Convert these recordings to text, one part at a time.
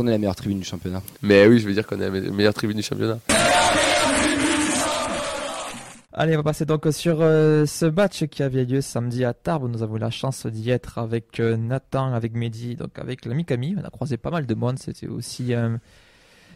qu'on est la meilleure tribune du championnat. Mais oui, je veux dire qu'on est la meilleure tribune du championnat. Allez, on va passer donc sur euh, ce match qui avait lieu samedi à Tarbes. Nous avons eu la chance d'y être avec euh, Nathan, avec Mehdi, donc avec l'ami Camille. On a croisé pas mal de monde. C'était aussi euh,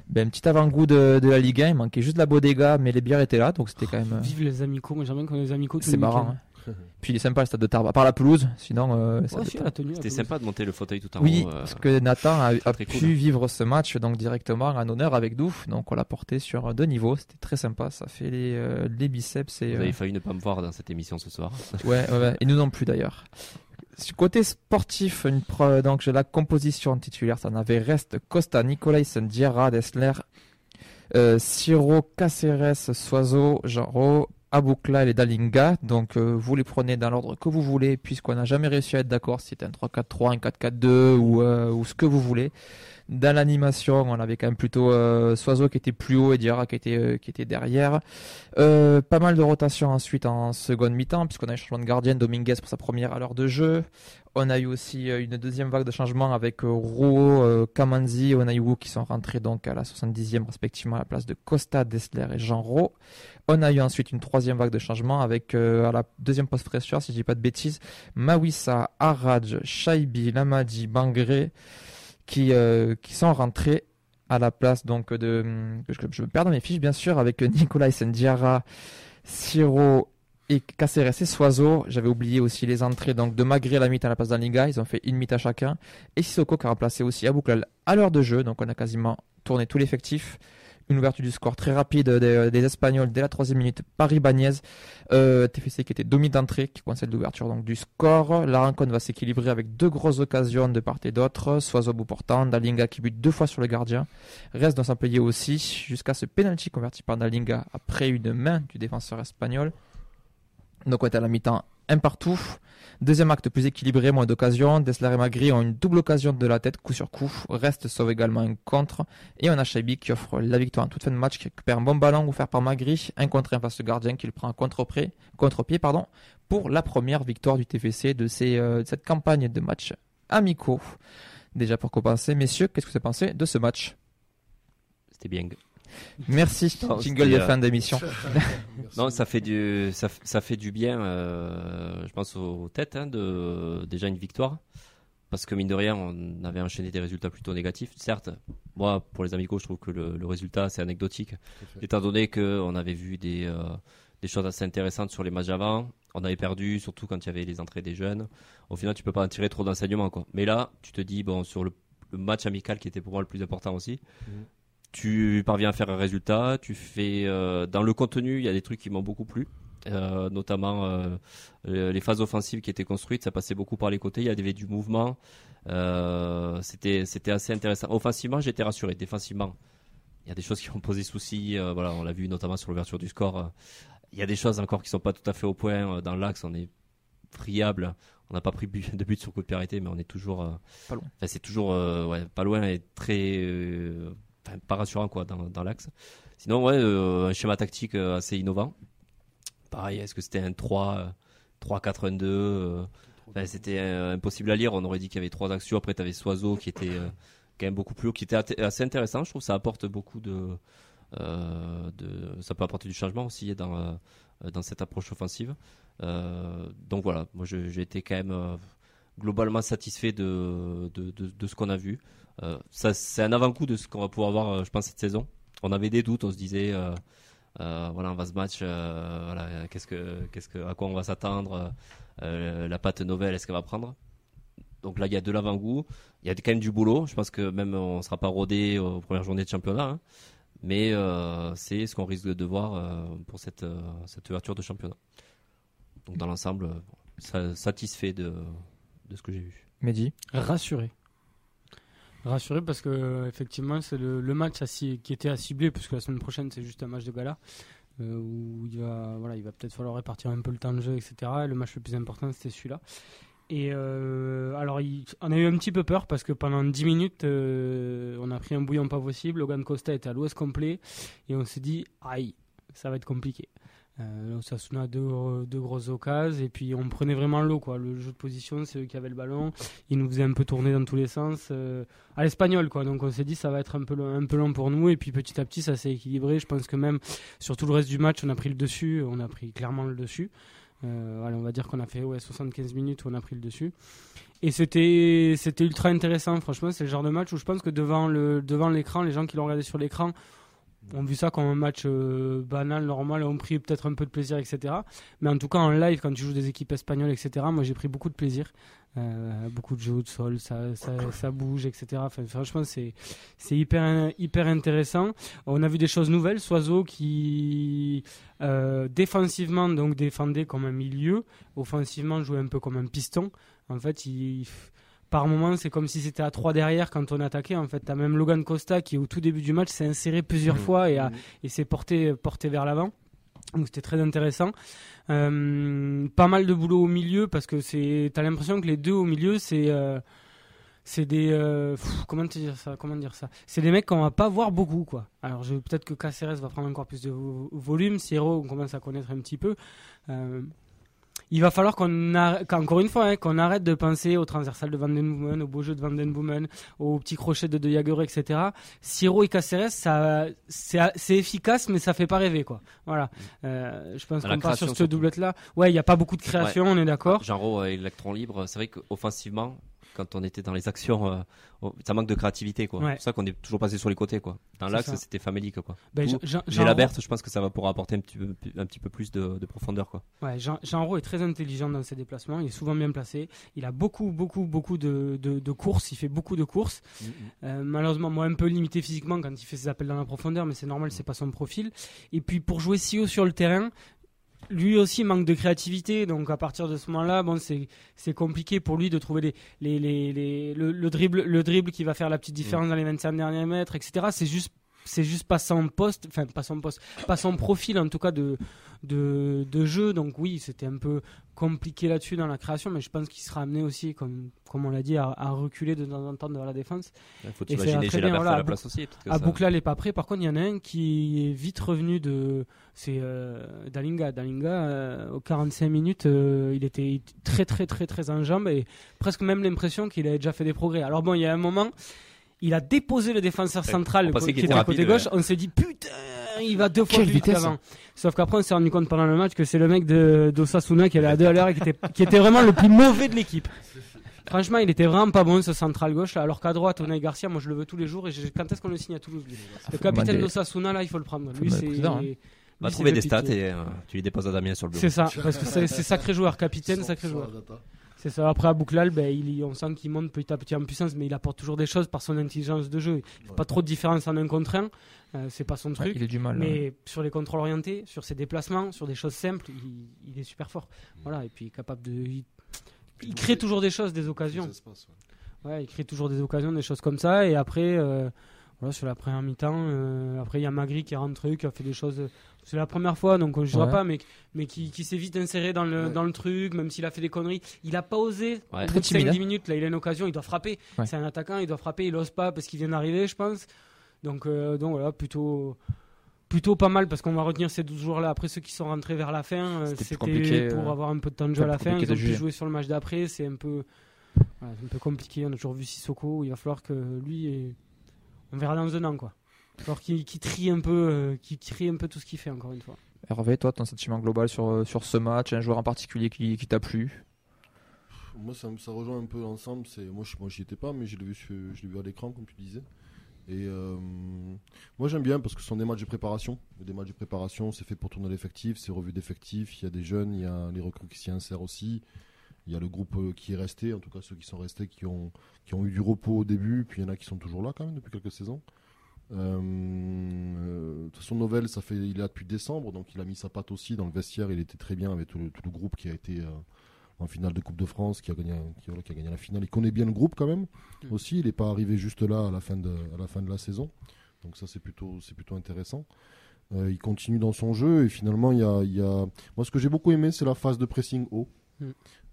ben, un petit avant-goût de, la Ligue 1. Il manquait juste la bodega, mais les bières étaient là, donc c'était quand même. Vive les amicaux. Moi, j'aime bien qu'on ait les amicaux. C'est marrant. Hein. Puis il est sympa le stade de Tarbes, à part la pelouse, sinon. Euh, C'était sympa de monter le fauteuil tout en oui, haut. Oui, euh, parce que Nathan a, pu vivre ce match donc directement en honneur avec Douf, donc on l'a porté sur deux niveaux, c'était très sympa, ça fait les, euh, les biceps. Et, Vous avez failli ne pas me voir dans cette émission ce soir. ouais, ouais, et nous non plus d'ailleurs. Côté sportif, une donc j'ai la composition titulaire, ça n'avait reste Costa, Nicolai, Diarra, Dessler, Siro, Caceres, Soiseau, Genro, Aboukla et Dalinga. Donc euh, vous les prenez dans l'ordre que vous voulez, puisqu'on n'a jamais réussi à être d'accord si c'est un 3-4-3, un 4-4-2 ou, euh, ou ce que vous voulez. Dans l'animation, on avait quand même plutôt euh, Soiseau qui était plus haut et Diarra qui était, qui était derrière. pas mal de rotation ensuite en seconde mi-temps, puisqu'on a eu changement de gardien, Dominguez pour sa première à l'heure de jeu. On a eu aussi une deuxième vague de changement avec Rouault, Kamanzi et Onayou qui sont rentrés donc à la 70e respectivement à la place de Costa, Dessler et Jean Roux. On a eu ensuite une troisième vague de changement avec euh, à la deuxième post fraîcheur, si je dis pas de bêtises, Mawissa, Araj, Shaibi, Lamadi, Bangré qui, euh, qui sont rentrés à la place donc de je, me perds dans mes fiches bien sûr avec Nicolas Sendiara, Siro et Caceres et Soiseau. J'avais oublié aussi les entrées donc de Magré la mythe à la place d'Anliga, ils ont fait une mythe à chacun. Et Sissoko qui a remplacé aussi Abouklal à l'heure de jeu, donc on a quasiment tourné tout l'effectif une ouverture du score très rapide des, Espagnols dès la troisième minute par Ibanez. Euh, TFC qui était demi d'entrée, qui coinçait l'ouverture donc du score. La rencontre va s'équilibrer avec deux grosses occasions de part et d'autre. Soiseau bout portant, Dalinga qui bute deux fois sur le gardien. Reste dans s'employer aussi jusqu'à ce penalty converti par Dalinga après une main du défenseur espagnol. Donc on est à la mi-temps un partout. Deuxième acte plus équilibré, moins d'occasions. Dessler et Magri ont une double occasion de la tête, coup sur coup. Reste sauve également un contre. Et on a Shaibi qui offre la victoire en toute fin de match, qui récupère un bon ballon offert par Magri. Un contre en face de gardien qui le prend contre-pied pour la première victoire du TFC euh, de cette campagne de matchs amicaux. Déjà pour commencer, messieurs, qu'est-ce que vous avez pensé de ce match? C'était bien. Merci, jingle de fin d'émission. non, ça fait du, ça, fait du bien, euh, je pense aux têtes, hein, de déjà une victoire. Parce que mine de rien, on avait enchaîné des résultats plutôt négatifs. Certes, moi, pour les amicaux, je trouve que le, résultat, c'est anecdotique. Étant donné qu'on avait vu des, euh, des choses assez intéressantes sur les matchs avant. On avait perdu, surtout quand il y avait les entrées des jeunes. Au final, tu peux pas en tirer trop d'enseignements. Mais là, tu te dis, bon, sur le, match amical qui était pour moi le plus important aussi, mhm tu parviens à faire un résultat, tu fais euh, dans le contenu, il y a des trucs qui m'ont beaucoup plu. Euh, notamment euh, les phases offensives qui étaient construites, ça passait beaucoup par les côtés, il y avait du mouvement, c'était c'était assez intéressant. Offensivement, j'étais rassuré. Défensivement, il y a des choses qui ont posé souci. voilà, on l'a vu notamment sur l'ouverture du score. il y a des choses encore qui sont pas tout à fait au point dans l'axe. On est friable. On n'a pas pris de but sur coup de arrêté, mais on est toujours pas loin. c'est toujours ouais, pas loin et très pas rassurant quoi dans, dans l'axe. Sinon, ouais, euh, un schéma tactique euh, assez innovant. Pareil, est-ce que c'était un 3, 3 4 1 2 C'était euh, impossible à lire. On aurait dit qu'il y avait trois actions. Après, tu avais Soiseau qui était quand même beaucoup plus haut, qui était assez intéressant. Je trouve que ça apporte beaucoup de, de ça peut apporter du changement aussi dans dans cette approche offensive. donc voilà, moi j'ai été quand même globalement satisfait de, de, de, ce qu'on a vu. Euh, ça, c'est un avant-coup de ce qu'on va pouvoir voir, euh, je pense, cette saison. On avait des doutes, on se disait, euh, voilà, on va se match, voilà, qu'est-ce que, qu'est-ce que, à quoi on va s'attendre, la pâte nouvelle, est-ce qu'elle va prendre? Donc là, il y a de l'avant-goût. Il y a quand même du boulot. Je pense que même on ne sera pas rodé aux premières journées de championnat. Hein. Mais c'est ce qu'on risque de voir pour cette, cette ouverture de championnat. Donc dans l'ensemble, satisfait de, de ce que j'ai vu. Mehdi Rassuré. Rassuré parce que effectivement c'est le, match qui était à cibler puisque la semaine prochaine c'est juste un match de gala euh, où il va voilà il va peut-être falloir répartir un peu le temps de jeu etc. le match le plus important c'était celui-là. Et euh, alors on a eu un petit peu peur parce que pendant 10 minutes euh, on a pris un bouillon pas possible. Logan Costa était à l'ouest complet et on s'est dit aïe ça va être compliqué. Euh, Osasuna deux, deux grosses occasions et puis on prenait vraiment l'eau quoi. Le jeu de position, c'est eux qui avaient le ballon. Ils nous faisaient un peu tourner dans tous les sens euh, à l'espagnol quoi. Donc on s'est dit ça va être un peu long, un peu long pour nous et puis petit à petit ça s'est équilibré. Je pense que même sur tout le reste du match, on a pris le dessus, on a pris clairement le dessus. Euh, allez, on va dire qu'on a fait ouais, 75 minutes où on a pris le dessus. Et c'était c'était ultra intéressant. Franchement, c'est le genre de match où je pense que devant le devant l'écran, les gens qui l'ont regardé sur l'écran ont vu ça comme un match euh, banal, normal, et ont pris peut-être un peu de plaisir, etc. Mais en tout cas, en live, quand tu joues des équipes espagnoles, etc., moi j'ai pris beaucoup de plaisir. Euh, beaucoup de jeux de sol, ça, ça, bouge, etc. Franchement, c'est c'est hyper hyper intéressant. On a vu des choses nouvelles. Soiseau qui euh, défensivement donc défendait comme un milieu, offensivement jouait un peu comme un piston. En fait, il par moment, c'est comme si c'était à 3 derrière quand on attaquait. En fait, tu as même Logan Costa qui, au tout début du match, s'est inséré plusieurs Mmh. fois et, a- Mmh. et s'est porté, porté vers l'avant. Donc c'était très intéressant. Euh, pas mal de boulot au milieu parce que c'est, t'as l'impression que les deux au milieu, c'est, euh, c'est des, euh, pff, comment te dire ça, comment dire ça, c'est des mecs qu'on va pas voir beaucoup quoi. Alors peut-être que Caceres va prendre encore plus de vo- volume, Sierro on commence à connaître un petit peu. Euh, il va falloir qu'on arrête, qu'encore une fois, hein, qu'on arrête de penser au transversal de Van Den Boomen, au beau jeu de Van Den Boomen, au petit crochet de De Jager, etc. Siro et Caceres, ça, c'est, efficace, mais ça fait pas rêver, quoi. Voilà. Euh, je pense qu'on part sur cette doublette-là. Ouais, il n'y a pas beaucoup de création, on est d'accord. Genre euh, électron libre, c'est vrai qu'offensivement, quand on était dans les actions, euh, ça manque de créativité quoi. Ouais. C'est pour ça qu'on est toujours passé sur les côtés quoi. Dans l'axe, c'était famélique quoi. Ben, J'ai la Berthe, je pense que ça va pouvoir apporter un petit peu, un petit peu plus de, de profondeur quoi. Ouais, Jean, Jean est très intelligent dans ses déplacements. Il est souvent bien placé. Il a beaucoup, beaucoup, beaucoup de, de, de courses. Il fait beaucoup de courses. Euh, malheureusement, moi, un peu limité physiquement quand il fait ses appels dans la profondeur, mais c'est normal, c'est pas son profil. Et puis, pour jouer si haut sur le terrain, lui aussi manque de créativité. Donc, à partir de ce moment-là, bon, c'est c'est compliqué pour lui de trouver les, les, les, les- le, le dribble, le dribble qui va faire la petite différence dans les 25 derniers mètres, etc. C'est juste c'est juste pas son poste, enfin pas son poste, pas son profil en tout cas de, de, de jeu. Donc oui, c'était un peu compliqué là-dessus dans la création, mais je pense qu'il sera amené aussi, comme, comme on l'a dit, à, à reculer de temps en temps devant la défense. Il faut ira très la bien, Berthe voilà, à la place aussi. À ça- Bouclal n'est pas prêt. Par contre, il y en a un qui est vite revenu de. C'est euh, Dalinga. Dalinga, euh, aux 45 minutes, euh, il était très, très, très, très en jambes et presque même l'impression qu'il avait déjà fait des progrès. Alors bon, il y a un moment, il a déposé le défenseur central on pensait qui qu'il était était à côté gauche. ouais. On s'est dit putain, il va deux fois Quelle plus vite qu'avant. Sauf qu'après, on s'est rendu compte pendant le match que c'est le mec de d'Osasuna qui allait à deux à l'heure et qui était, qui était vraiment le plus mauvais de l'équipe. Franchement, il était vraiment pas bon ce central gauche là, alors qu'à droite, Unai Garcia, moi je le veux tous les jours et je- quand est-ce qu'on le signe à Toulouse lui Le capitaine d'Osasuna là, il faut le prendre. Lui c'est hein. Va trouver des stats et euh, tu les déposes à Damien sur le bureau. C'est ça, parce que c'est c'est sacré joueur, capitaine, sacré joueur. C'est ça. Après, à Bouclal, ben, il, on sent qu'il monte petit à petit en puissance, mais il apporte toujours des choses par son intelligence de jeu. Il fait pas trop de différence en un contre un. Euh, c'est pas son Ouais, truc. il a du mal. mais sur les contrôles orientés, sur ses déplacements, sur des choses simples, il, il est super fort. Voilà. Et puis capable de. Il, il crée toujours des choses, des occasions. Ouais, il crée toujours des occasions, des choses comme ça. Et après, euh, voilà, sur la première mi-temps, euh, après il y a Magri qui est rentré, qui a fait des choses. C'est la première fois, donc on ne jugera Ouais. pas, mais, mais qui, qui s'est vite inséré dans le, Ouais. dans le truc, même s'il a fait des conneries. Il a pas osé. Ouais. Très bout de timide, 5-10 hein. minutes, là, il a une occasion, il doit frapper. C'est un attaquant, il doit frapper, il ose pas parce qu'il vient d'arriver, je pense. Donc, euh, donc voilà, plutôt. Plutôt pas mal parce qu'on va retenir ces 12 jours là. Après ceux qui sont rentrés vers la fin, euh, C'était pour euh, avoir un peu de temps de jeu à la fin. Ils ont pu jouer sur le match d'après. C'est un peu, voilà, un peu compliqué. On a toujours vu Sissoko. Il va falloir que lui, et... on verra dans un an quoi. Falloir qu'il qu'il trie un peu, euh, qu'il trie un peu tout ce qu'il fait encore une fois. Hervé, toi, ton sentiment global sur, euh, sur ce match, un joueur en particulier qui, qui t'a plu? Moi, ça, rejoint un peu l'ensemble. C'est moi, je, moi, j'y étais pas, mais je l'ai vu, sur- je l'ai vu à l'écran, comme tu disais. Et euh, moi, j'aime bien parce que ce sont des matchs de préparation. Des matchs de préparation, c'est fait pour tourner l'effectif, c'est revu d'effectifs. Il y a des jeunes, il y a les recrues qui s'y insèrent aussi. Il y a le groupe qui est resté, en tout cas ceux qui sont restés, qui ont, qui ont eu du repos au début, puis il y en a qui sont toujours là quand même depuis quelques saisons. Euh, euh, façon, Novell, ça fait, il est là depuis décembre, donc il a mis sa patte aussi dans le vestiaire. Il était très bien avec tout le, tout le groupe qui a été euh, en finale de Coupe de France, qui a gagné, qui, voilà, qui a gagné la finale. Il connaît bien le groupe quand même Mm. aussi. Il n'est pas arrivé juste là à la fin de, à la fin de la saison, donc ça c'est plutôt, c'est plutôt intéressant. Euh, il continue dans son jeu et finalement il y a, il y a... moi ce que j'ai beaucoup aimé c'est la phase de pressing haut. Mm.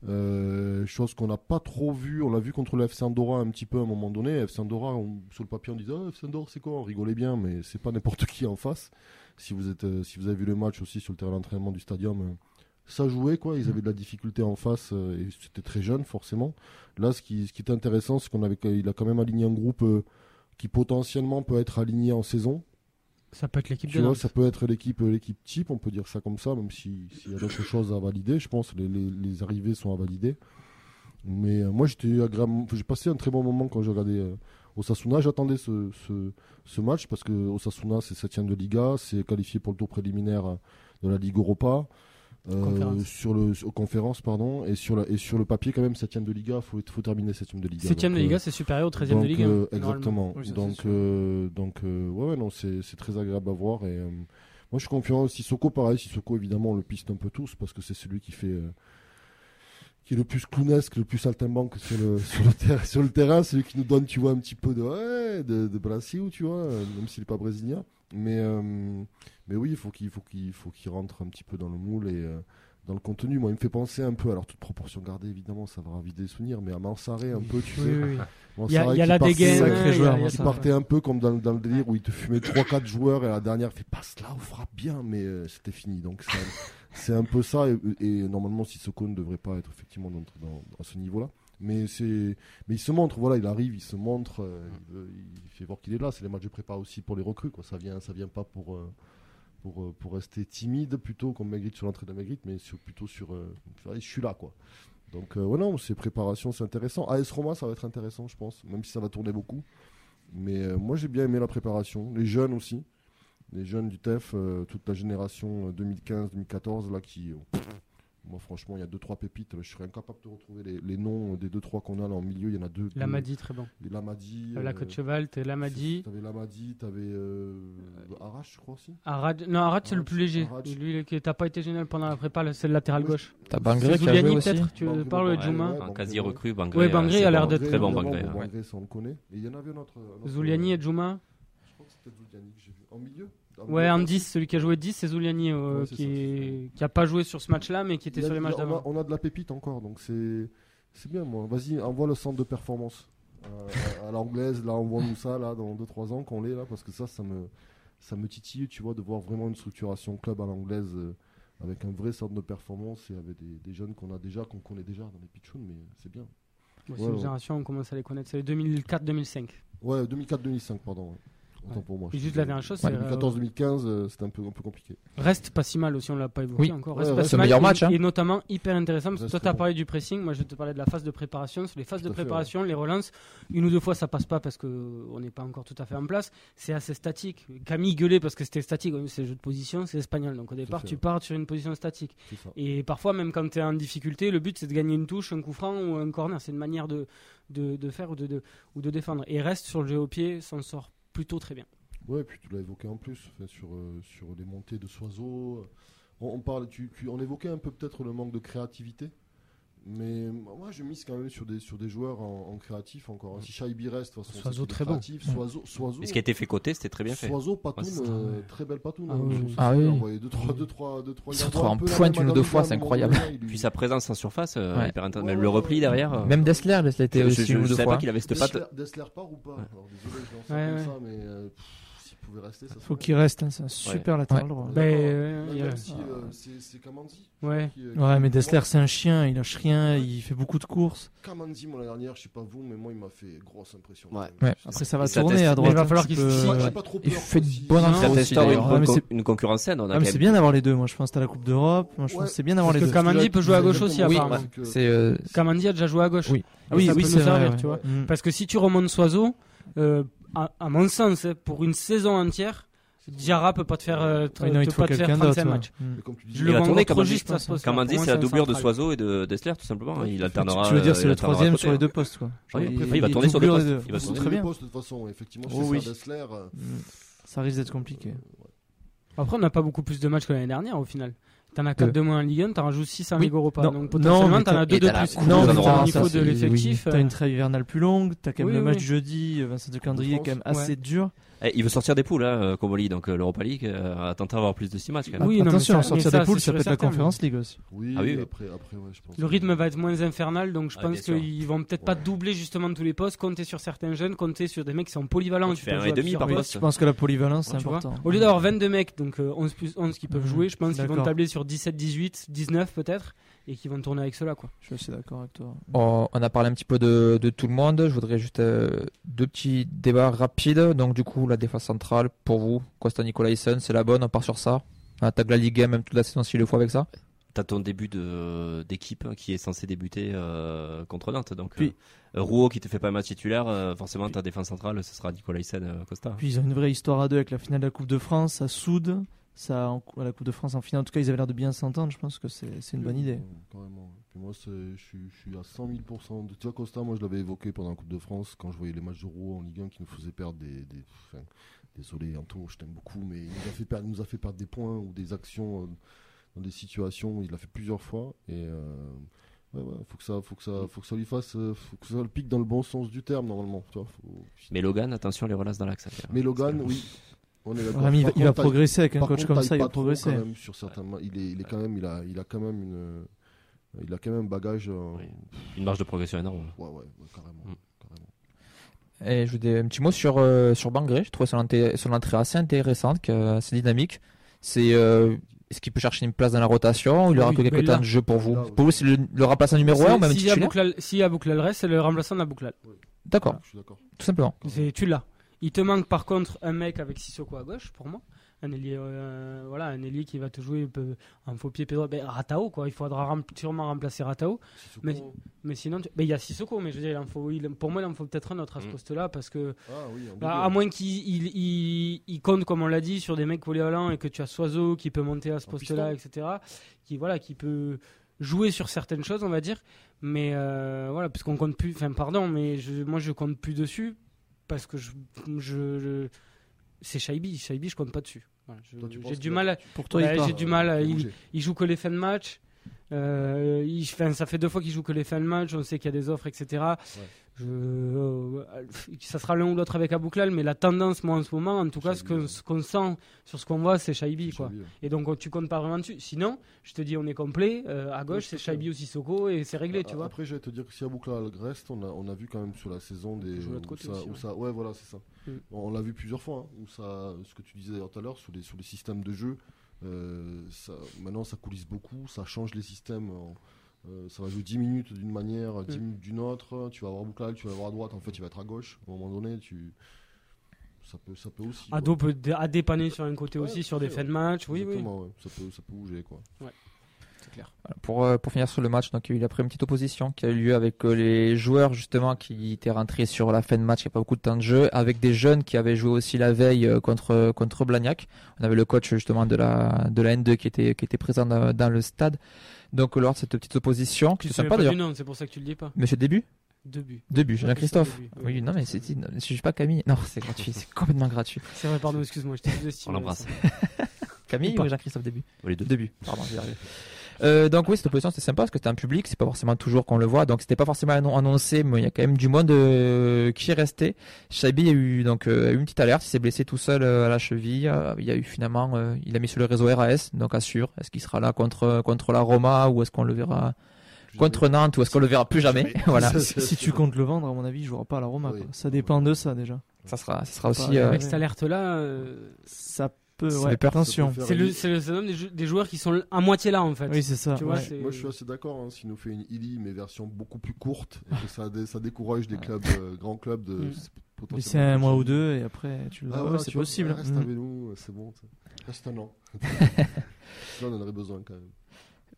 Euh, chose qu'on n'a pas trop vu, on l'a vu contre le FC Andorra un petit peu à un moment donné. FC Andorra, on- sur le papier, on disait oh, FC Andorra, c'est quoi? On rigolait bien, mais c'est pas n'importe qui en face. si vous êtes, euh, si vous avez vu le match aussi sur le terrain d'entraînement du stadium, euh, ça jouait quoi. Ils avaient de la difficulté en face et c'était très jeune forcément. Là, ce qui, ce qui est intéressant, c'est qu'on avait, il a quand même aligné un groupe qui potentiellement peut être aligné en saison. Ça peut être l'équipe Tu de vois, ça peut être l'équipe, l'équipe type, on peut dire ça comme ça, même si- s'il y a d'autres choses à valider. Je pense les, les, les arrivées sont à valider. Mais euh, moi, j'étais agréable- j'ai passé un très bon moment quand j'ai regardé euh, Osasuna. J'attendais ce, ce, ce match parce que Osasuna, c'est 7 de Liga, c'est qualifié pour le tour préliminaire euh, de la Ligue Europa. Euh, Conférence. sur le aux conférences pardon et sur la, et sur le papier quand même 7 de Liga faut faut terminer 7 de Liga 7ème Donc, de euh, Liga, c'est supérieur au 13ème donc, de Ligue. euh, exactement. Oui, ça, c'est donc, euh, donc euh, ouais, ouais, non, c'est c'est très agréable à voir. Et, euh, moi, je suis confiant. Sissoko, pareil. Sissoko, évidemment, on le piste un peu tous parce que c'est celui qui fait. euh, qui est le plus clownesque, le plus saltimbanque sur le, sur le, terrain, sur le terrain, celui qui nous donne, tu vois, un petit peu de, ouais, de, de Brasil, tu vois, euh, même s'il n'est pas brésilien. Mais, euh, mais oui, il faut qu'il faut qu'il faut qu'il rentre un petit peu dans le moule et euh, dans le contenu. Moi, il me fait penser un peu, alors toute proportion gardée, évidemment, ça va ravider des souvenirs, mais à Mansaré, un peu, tu Oui, sais. oui, Il y a, il y la partait- dégaine. Il y a- joueur, il y a moi, qui ça. partait un peu comme dans, dans le délire où il te fumait 3-4 joueurs et la dernière il fait passe là ou frappe bien mais euh, c'était fini donc c'est un, peu ça et, et normalement Sissoko ne devrait pas être effectivement dans, dans- à ce niveau là mais c'est mais il se montre voilà il arrive il se montre euh, il, veut- il fait voir qu'il est là c'est les matchs de prépa aussi pour les recrues quoi. Ça vient ça vient pas pour euh, pour, euh, pour rester timide plutôt comme Magritte sur l'entrée de Magritte mais sur- plutôt sur euh, je suis là quoi. Donc euh, ouais non c'est préparation c'est intéressant. AS Roma ça va être intéressant je pense même si ça va tourner beaucoup. Mais moi j'ai bien aimé la préparation. Les jeunes aussi. Les jeunes du TEF toute la génération euh, 2015-2014 là qui euh, moi franchement il y a deux trois pépites je serais incapable de retrouver les, les noms des deux trois qu'on a là en milieu il y en a deux Lamadi, très bon. les Lamadi La euh, Côte Cheval, t'es Lamadi. T'avais Lamadi, t'avais euh, je crois aussi. Arad... Non, Arad, c'est le plus léger. Arad. Lui, qui t'as pas été génial pendant la prépa, c'est le latéral Oui. gauche. T'as C'est Bangré qui a joué Zuliani, aussi. peut-être Tu Bangré, parles de Juma ouais. Quasi recrue, Bangré. Euh, Bangré a l'air d'être- Très bon, Bangré. Bangré, ça on le connaît. Et il y en avait un autre. un autre, Zuliani euh, et Juma. Je crois que c'était Zuliani que j'ai vu. En milieu Ouais, je 10, celui qui a joué 10, c'est Zuliani, euh, Ouais, qui, est... qui a pas joué sur ce match-là, mais qui était a- sur les matchs d'avant. on a de la pépite encore, donc c'est c'est bien. Moi, vas-y, envoie le centre de performance euh, à, l'anglaise. Là, envoie-nous ça là dans 2-3 ans qu'on l'est là, parce que ça, ça me ça me titille, tu vois, de voir vraiment une structuration club à l'anglaise euh, avec un vrai centre de performance et avec des, des jeunes qu'on a déjà, qu'on connaît déjà dans les pitchouns, mais c'est bien. Ouais, c'est une génération, on commence à les connaître. C'est les 2004-2005. Ouais, 2004-2005, pardon. Ouais. Autant Ouais. pour moi. Et je juste te la dernière chose, c'est. euh, 2014-2015, euh, c'était un peu, un peu compliqué. Reste pas si mal aussi, on l'a pas évoqué Oui. encore. Ouais, Reste pas reste si le mal meilleur et- match, hein. Et notamment hyper intéressant parce que toi tu as bon. parlé du pressing, moi je vais te parler de la phase de préparation. Sur les phases Tout de fait, préparation, les relances, une ou deux fois ça passe pas parce que on n'est pas encore tout à fait en place. C'est assez statique. Camille gueulait parce que c'était statique. C'est le jeu de position, c'est espagnol. Donc au départ tu ouais. pars sur une position statique. Ça. Et parfois même quand tu es en difficulté, le but c'est de gagner une touche, un coup franc ou un corner. C'est une manière de, de, de faire ou de, de- ou de défendre. Et reste sur le jeu au pied, s'en sort plutôt très bien. Ouais, puis tu l'as évoqué en plus, euh, sur les montées de Soiseau. On, on parle, tu, tu- on évoquait un peu peut-être le manque de créativité? Mais moi, je mise quand même sur des, sur des joueurs en, en créatif encore. Si Shaibi reste, de toute façon, Soiseau, très bon. créatif. Soiseau, Soiseau, Et ce qui a été fait côté, c'était très bien fait. Soiseau, Patoun, Ouais, euh, très belle Patoun. Ah hein, oui. Ah oui. on voyait deux, trois, deux, trois, deux, trois, Il il se retrouve en pointe une ou deux fois, c'est incroyable. donné, il lui- Puis sa présence en surface, euh, Ouais. hyper intéressante. Ouais, Même le ouais, repli ouais. derrière. euh, Même Dessler, Dessler était aussi une ou je deux savais fois. pas qu'il avait cette patte. Dessler, part ou pas? Ouais. Alors désolé, je lance ça Ouais, comme ouais. ça, mais euh, pff, s'il pouvait rester, ça Faut qu'il reste, hein, c'est un super latéral Ouais. droit. bien. Ben, D'accord. euh, si, euh, c'est Kamanzi. Ouais. qui, euh, Ouais, qui- mais pour Dessler, c'est un chien, il lâche rien, il fait beaucoup de courses. Kamanzi, moi, l'année dernière, je sais pas vous, mais moi, il m'a fait grosse impression. Ouais. Ouais. Après, ça va ça tourner à Mais droite. il va falloir qu'il se- Ouais. Il fait de bonnes t'instaure une. Ouais, mais concurrence saine. On a Ah, mais c'est bien d'avoir les deux. Moi, je pense que t'as la Coupe d'Europe. Moi, je pense Ouais. c'est bien d'avoir les Parce deux. que Kamandi peut jouer à gauche aussi, Oui, apparemment. euh, Kamandi a déjà joué à gauche. Oui. Ah oui, ça oui, peut c'est vrai, ouais. Mm. Parce que si tu remontes Soiseau, euh, à, à mon sens, hein, pour une saison entière, Diarra peut pas te faire, euh, Oui, non, il peut te faut pas te faire quelqu'un 35 d'autre. ouais. matchs. Mm. Dis, Je Il le vois trop juste. Kamandi, c'est la doublure de Soiseau et de Dessler, tout simplement. Ouais. Il alternera. Tu veux dire, c'est euh, le troisième sur les deux postes, quoi. Oui, Après, il va il tourner sur deux postes. les deux. Il va tourner. très bien. de toute façon, effectivement, Oh, c'est Dessler. euh, Mm. Ça risque d'être compliqué. Après, on n'a pas beaucoup plus de matchs que l'année dernière au final. T'en as 4 Deux. de moins en Ligue 1, t'en rajoutes 6 en Oui. Ligue Europa. Non. Donc Non, potentiellement, t'en as t'as- 2 et de t'as plus. Non, mais t'as- niveau de l'effectif. T'as euh, une trêve hivernale plus longue, t'as quand même le match du jeudi, euh, Vincent de Candrier quand même assez dur. Eh, il veut sortir des poules, hein, Comoli, donc euh, l'Europa League euh, a tenté d'avoir plus de 6 matchs quand même. Oui, non, Attention, ça- sortir ça, des poules, c'est ça peut être la certain, Conférence League aussi. Oui, Ah oui, oui. après, après, ouais, je pense. Le rythme va être moins infernal, donc je Ouais, pense qu'ils vont peut-être pas Ouais. doubler justement tous les postes, compter sur certains jeunes, compter sur des mecs qui sont polyvalents. Tu qui fais un et à demi par poste. Je pense que la polyvalence, c'est Tu vois important. Au lieu d'avoir 22 mecs, donc euh, 11 plus 11 qui peuvent Mhm. jouer, je pense qu'ils vont tabler sur 17, 18, 19 peut-être, et qu'ils vont tourner avec cela. Quoi. Je suis assez d'accord avec toi. On, on a parlé un petit peu de, de tout le monde. Je voudrais juste euh, deux petits débats rapides. Donc, du coup, la défense centrale, pour vous, Costa Nicolaisen, c'est la bonne. On part sur ça? On attaque la Ligue 1, même toute la saison s'il le faut avec ça? T'as ton début d'équipe hein, qui est censé débuter euh, contre Nantes. Donc, Puis- euh, Rouault qui te fait pas un match titulaire, euh, forcément ta défense centrale, ce sera euh, Costa. Puis ils ont une vraie histoire à deux avec la finale de la Coupe de France, ça soude. Ça, en- à la Coupe de France en finale, en tout cas, ils avaient l'air de bien s'entendre. Je pense que c'est c'est une bonne idée. Carrément. Puis moi, c'est- je suis, je suis à 100 000 de... Tu vois, Costa, moi, je l'avais évoqué pendant la Coupe de France, quand je voyais les matchs de Rouen en Ligue 1 qui nous faisaient perdre des... des- enfin, désolé, Anto, je t'aime beaucoup, mais il nous, a fait perdre, il nous a fait perdre des points ou des actions euh, dans des situations. Il l'a fait plusieurs fois. Et... euh, Ouais, ouais, faut que ça, faut que ça, faut que ça lui fasse, euh, faut que ça le pique dans le bon sens du terme normalement. Tu vois, faut- Mais Logan, attention, les relaces dans l'axe. Mais Logan, oui, on est il va, Par il va contre, t'as- progresser avec un coach contre, comme ça, il va progresser. quand même, sur certains il est, il est quand même, il a, il a quand même une, euh, il a quand même un bagage. euh, Oui. Une marge de progression énorme. Ouais, ouais, ouais, carrément, Mm. carrément. Et je vous dis un petit mot sur, euh, sur Bangré. Je trouve son entrée, son entrée assez intéressante, assez dynamique. C'est, euh, est-ce qu'il peut chercher une place dans la rotation ou il Oui, aura que mais quelques temps de jeu pour vous? là, Pour vous, c'est le, le remplaçant numéro 1 ou même S'il y a titulaire? S'il y a Bouklal reste, c'est le remplaçant de la Bouklal. D'accord, Je suis d'accord. tout simplement. C'est- Tu l'as. Il te manque par contre un mec avec Sissoko à gauche pour moi. Un ailier, euh, voilà, un ailier qui va te jouer peu- en faux pied, pied droit. Ben, Ratao, quoi. Il faudra rem- sûrement remplacer Ratao. Sissoko- Mais- Mais sinon, tu- ben, il y a Sissoko, mais je veux dire, il en faut, il- pour moi, il en faut peut-être un autre à ce Mm. poste-là parce que, Ah oui, bah, à moins qu'il il, il- il compte, comme on l'a dit, sur des mecs polyvalents et que tu as Soiseau qui peut monter à ce poste-là, etc. Qui, voilà, qui peut jouer sur certaines choses, on va dire. Mais euh, voilà, parce qu'on compte plus, enfin, pardon, mais je, moi, je compte plus dessus parce que je, je, je- c'est Shaibi. Shaibi, je compte pas dessus. Voilà, J'ai du mal à, Pour toi, Bah, j'ai du mal à- il- il joue que les fins de match. Euh, il, ça fait deux fois qu'il joue que les fins de match. On sait qu'il y a des offres, etc. Je, euh, ça sera l'un ou l'autre avec Abouklal, mais la tendance, moi, en ce moment, en tout cas, ce qu'on sent sur ce qu'on voit, c'est Shaibi, quoi. Ouais. Et donc, tu comptes pas vraiment dessus. Sinon, je te dis, on est complet. Euh, à gauche, c'est. Shaibi ou Sissoko et c'est réglé, tu vois. Après, je vais te dire que si Aboukla reste, on a, on a vu quand même sur la saison des. où côté ça, aussi, où ouais. ça- ouais, voilà, c'est ça. Mm. On, on l'a vu plusieurs fois, hein, où ça, ce que tu disais d'ailleurs tout à l'heure, sur les, sur les systèmes de jeu, euh, ça, maintenant ça coulisse beaucoup, ça change les systèmes. en- euh, ça va jouer 10 minutes d'une manière, 10 Mm. minutes d'une autre. Tu vas avoir Aboukla, tu vas avoir à droite, en fait, il va être à gauche. À un moment donné, tu. Ça peut, ça peut aussi. Ado peut à dépanner sur un côté Ouais, aussi, sur des fait, fins de match. Oui, oui. Ça, peut, ça peut bouger, quoi. C'est clair. Voilà, Pour, euh, pour finir sur le match, donc, il y a eu après une petite opposition qui a eu lieu avec euh, les joueurs justement qui étaient rentrés sur la fin de match, il n'y a pas beaucoup de temps de jeu, avec des jeunes qui avaient joué aussi la veille euh, contre, contre Blagnac. On avait le coach justement de la, de la N2 qui était, qui était présent dans, dans le stade. Donc lors de cette petite opposition, Tu c'est sais sympa pas d'ailleurs. c'est pour ça que tu le dis pas. Monsieur Début Deux buts. Début, Jean-Christophe. Début, Oui, oui. non mais c'est, ne suis pas Camille. Non, c'est gratuit, c'est complètement gratuit. C'est vrai, pardon, excuse-moi, je t'ai. On l'embrasse. Camille Ou ou Jean-Christophe Début Les deux. Début, pardon, je vais y arriver. Euh, donc oui, cette opposition c'était sympa parce que c'était un public, c'est pas forcément toujours qu'on le voit, donc c'était pas forcément annon- annoncé, mais il y a quand même du monde euh, qui est resté. Shaibi a eu donc euh, a eu une petite alerte, il s'est blessé tout seul euh, à la cheville. Euh, il y a eu finalement, euh, il a mis sur le réseau RAS, donc assure. Est-ce qu'il sera là contre contre la Roma ou est-ce qu'on le verra contre Nantes ou est-ce qu'on le verra plus jamais? Voilà, Ça, Si, si tu comptes le vendre, à mon avis, il jouera pas à la Roma. Oui. quoi. Ça dépend de ça déjà. ça sera ça sera aussi. Pas- euh, Avec cette alerte-là, euh, Ça peut. Ça Ouais, attention. c'est le, c'est le syndrome des, jou- des joueurs qui sont à moitié là en fait. Oui, c'est ça. Tu vois, ouais. c'est- Moi, je suis assez d'accord. Hein, S'il nous fait une Illy, mais version beaucoup plus courte, et que ça, dé- ça décourage des clubs, euh, grands clubs de. Mm. c'est un mois ou deux et après tu le. Ah, ouais, c'est tu vois, possible. Reste Mhm. avec nous, c'est bon. Reste un an. Là, on en aurait besoin quand même.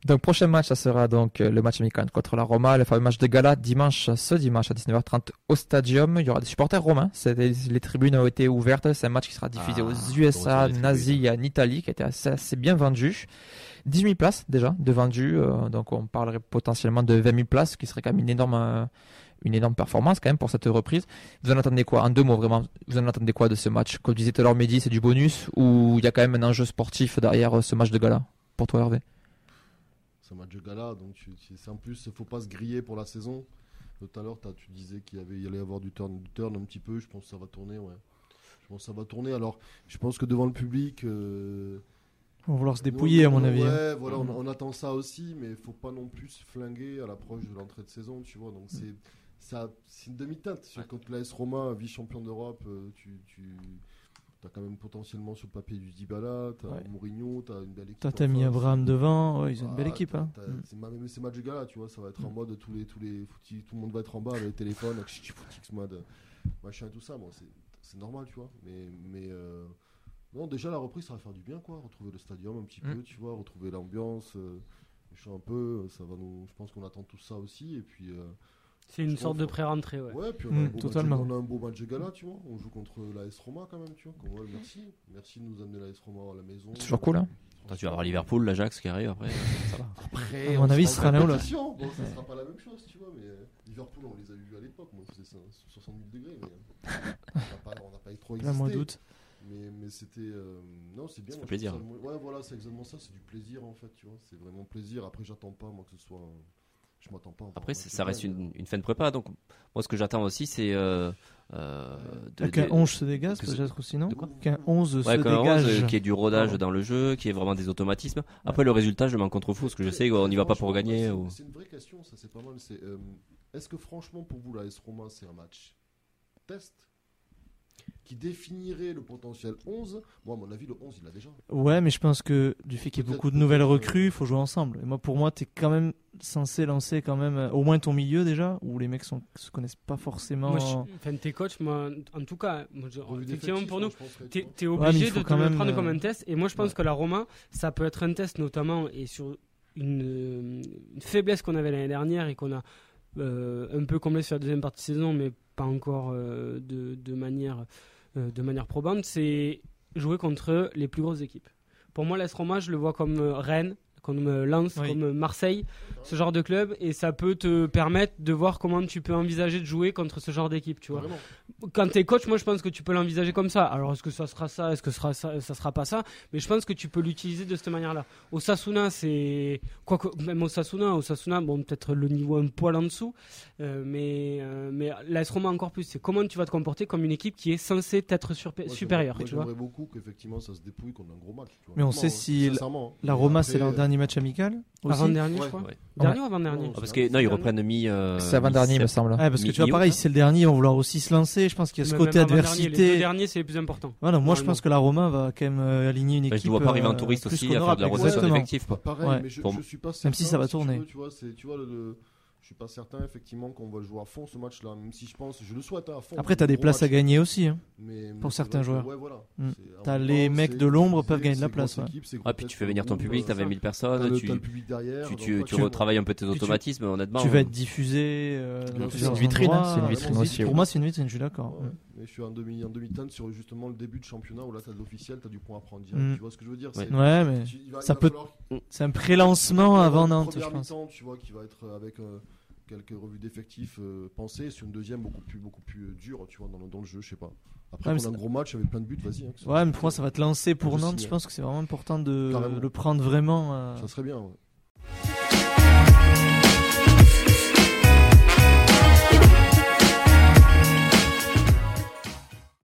Donc prochain match, ça sera donc euh, le match amical contre la Roma, le fameux match de gala dimanche, ce dimanche à 19h30 au Stadium. Il y aura des supporters romains. Les tribunes ont été ouvertes. C'est un match qui sera diffusé Ah, aux USA, Asie et en Italie, qui a été assez, assez bien vendu. 10 000 places déjà de vendues. euh, donc on parlerait potentiellement de 20 000 places, ce qui serait quand même une énorme, euh, une énorme performance quand même pour cette reprise. Vous en attendez quoi? En deux mots vraiment, vous en attendez quoi de ce match? Comme disait tout à l'heure Mehdi, c'est du bonus ou il y a quand même un enjeu sportif derrière ce match de gala? Pour toi Hervé un match de gala, donc tu- tu- c'est en plus, il faut pas se griller pour la saison. Tout à l'heure, tu disais qu'il y avait, il y allait y avoir du turn, du turn un petit peu. Je pense que ça va tourner, ouais. Je pense que ça va tourner. Alors, je pense que devant le public. euh, On va vouloir se dépouiller, à on- mon avis. hein. Ouais, voilà, on, on attend ça aussi, mais il faut pas non plus se flinguer à l'approche de l'entrée de saison, tu vois. Donc, c'est. ça- C'est une demi-teinte. Ouais. Quand l'AS Roma, vice-champion d'Europe, euh, tu, tu as quand même potentiellement sur le papier du Dybala, tu as Ouais. Mourinho, tu as une belle équipe. T'as mis. Abraham devant. Ouais, ils ont une belle équipe. t'as- Hein. t'as- Mm. c'est même ces matchs de gala, tu vois, ça va être en Mm. mode tous les, tous les tout le monde va être en bas avec les téléphones, avec Footix mode, machin et tout ça. Bon, c'est- normal, tu vois. Mais, mais euh, non, déjà la reprise, ça va faire du bien, quoi. Retrouver le stadium un petit Mm. peu, tu vois, retrouver l'ambiance, euh, un peu. Ça va nous, je pense qu'on attend tout ça aussi. Et puis, euh, C'est une Je sorte de comprends. pré-rentrée, ouais. ouais, puis on a, Mm, un beau totalement. Match, on a un beau match de gala, tu vois. On joue contre l'AS Roma quand même, tu vois. Qu'on voit, merci, merci de nous amener l'AS Roma à la maison. C'est toujours cool, hein. Toi, tu vas avoir Liverpool, l'Ajax qui arrive après. ça va. Après, À mon on avis, ce sera l'un ou compétition. Bon, ça Ouais. sera pas la même chose, tu vois, mais euh, Liverpool, on les a vus à l'époque. Moi, c'était ça, 60 000 degrés, mais euh, on n'a pas, on pas trop existé. doute. Mais, mais c'était. euh, non, c'est bien. Ça fait je plaisir. ça ouais, voilà, c'est exactement ça. C'est du plaisir, en fait, tu vois. C'est vraiment plaisir. Après, j'attends pas, moi, que ce soit. Je m'attends pas. Après, ça reste une, une fin de prépa. Donc, moi, ce que j'attends aussi, c'est. Euh, euh, Qu'un de- 11 se dégage, peut-être aussi, non Qu'un 11 Ouais, se 11, dégage. euh, qui est du rodage dans le jeu, qui est vraiment des automatismes. Après, le résultat, je m'en contrefous, parce que je sais qu'on n'y va pas pour gagner. c'est- ou- C'est une vraie question, ça, c'est pas mal. C'est, euh, Est-ce que, franchement, pour vous, la S Roma, c'est un match test? Qui définirait le potentiel 11 Moi, à mon avis, le 11, il l'a déjà. Ouais, mais je pense que du fait qu'il y ait beaucoup de nouvelles recrues, il faut jouer ensemble. Et moi, pour moi, t'es quand même censé lancer quand même euh, au moins ton milieu déjà, où les mecs sont, se connaissent pas forcément. Moi, je, enfin, tes coachs, moi, en tout cas, moi, je- effectivement, pour nous, tu t'es il obligé de te quand le même, prendre euh, comme un test. Et moi, je pense ouais. que la Roma, ça peut être un test notamment et sur une, euh, une faiblesse qu'on avait l'année dernière et qu'on a euh, un peu comblé sur la deuxième partie de saison, mais pas encore euh, de, de manière, euh, de manière probante, c'est jouer contre les plus grosses équipes. Pour moi, l'AS je le vois comme euh, Rennes, comme euh, Lens, Oui. comme euh, Marseille, ce genre de club, et ça peut te permettre de voir comment tu peux envisager de jouer contre ce genre d'équipe, tu vois Vraiment. quand t'es coach, moi je pense que tu peux l'envisager comme ça. Alors est-ce que ça sera ça, est-ce que ça sera ça, ça sera pas ça? Mais je pense que tu peux l'utiliser de cette manière-là. Osasuna, c'est quoi que même Osasuna, Osasuna, bon peut-être le niveau un poil en dessous, euh, mais euh, mais l'AS Roma encore plus. C'est comment tu vas te comporter comme une équipe qui est censée être surpa- supérieure, j'aimerais- tu vois. J'aimerais beaucoup qu'effectivement ça se dépouille contre un gros match. tu vois. Mais on sait hein, si hein. La Roma, après, c'est leur euh, dernier match amical aussi. Avant dernier, Ouais. je crois. Ouais. Dernier ou avant dernier Non, Ah, parce c'est que non, ils dernier. reprennent mi. euh, C'est avant-dernier, il me semble. Ouais, parce que tu vois, Mi-août, pareil, hein. c'est le dernier, ils vont vouloir aussi se lancer. Je pense qu'il y a ce Même côté avant-dernier, Les deux adversité. derniers, c'est les plus important. Voilà, moi je pense que la Roma va quand même euh, aligner une Bah, équipe. je ne vois pas arriver euh, un touriste plus aussi à faire qu'honorable, de la rotation exactement. d'effectifs. Quoi. pareil, mais je, suis pas certain. Même si ça va tu tourner. veux, tu vois, c'est, tu vois, le, le- je suis pas certain effectivement qu'on va le jouer à fond ce match-là, même si je pense, je le souhaite hein, à fond. Après, t'as des Gros places match, à gagner aussi. hein. mais- mais pour certains joueurs. Ouais, voilà. Mm. Les temps, mecs de l'ombre peuvent gagner de la place, ouais. équipe, Ouais, puis tu fais venir ton public, euh, 20 000 T'as personnes, le, tu, public derrière. tu, tu, tu tu- retravailles un peu tes tu- automatismes, honnêtement. Tu vas être diffusé. euh, C'est une vitrine, hein, c'est une vitrine aussi, Pour moi, c'est une vitrine, je suis d'accord. Mais je suis en demi en demi teinte sur justement le début de championnat où là t'as de l'officiel, t'as du point à prendre direct. Mm. Tu vois ce que je veux dire? Ouais. mais tu- il va- ça peut- c'est un pré-lancement avant Nantes, je première pense. mi-temps, tu vois, qui va être euh, avec euh, quelques revues d'effectifs euh, pensées, sur une deuxième beaucoup plus beaucoup plus dure, tu vois, dans le, dans le jeu, je sais pas. Après, Ouais, pour un gros match avec plein de buts, vas-y. hein, Ouais, mais pour moi, ça va te lancer pour Nantes. Je pense que c'est vraiment important de Carrément. le prendre vraiment. euh, Ça serait bien. ouais.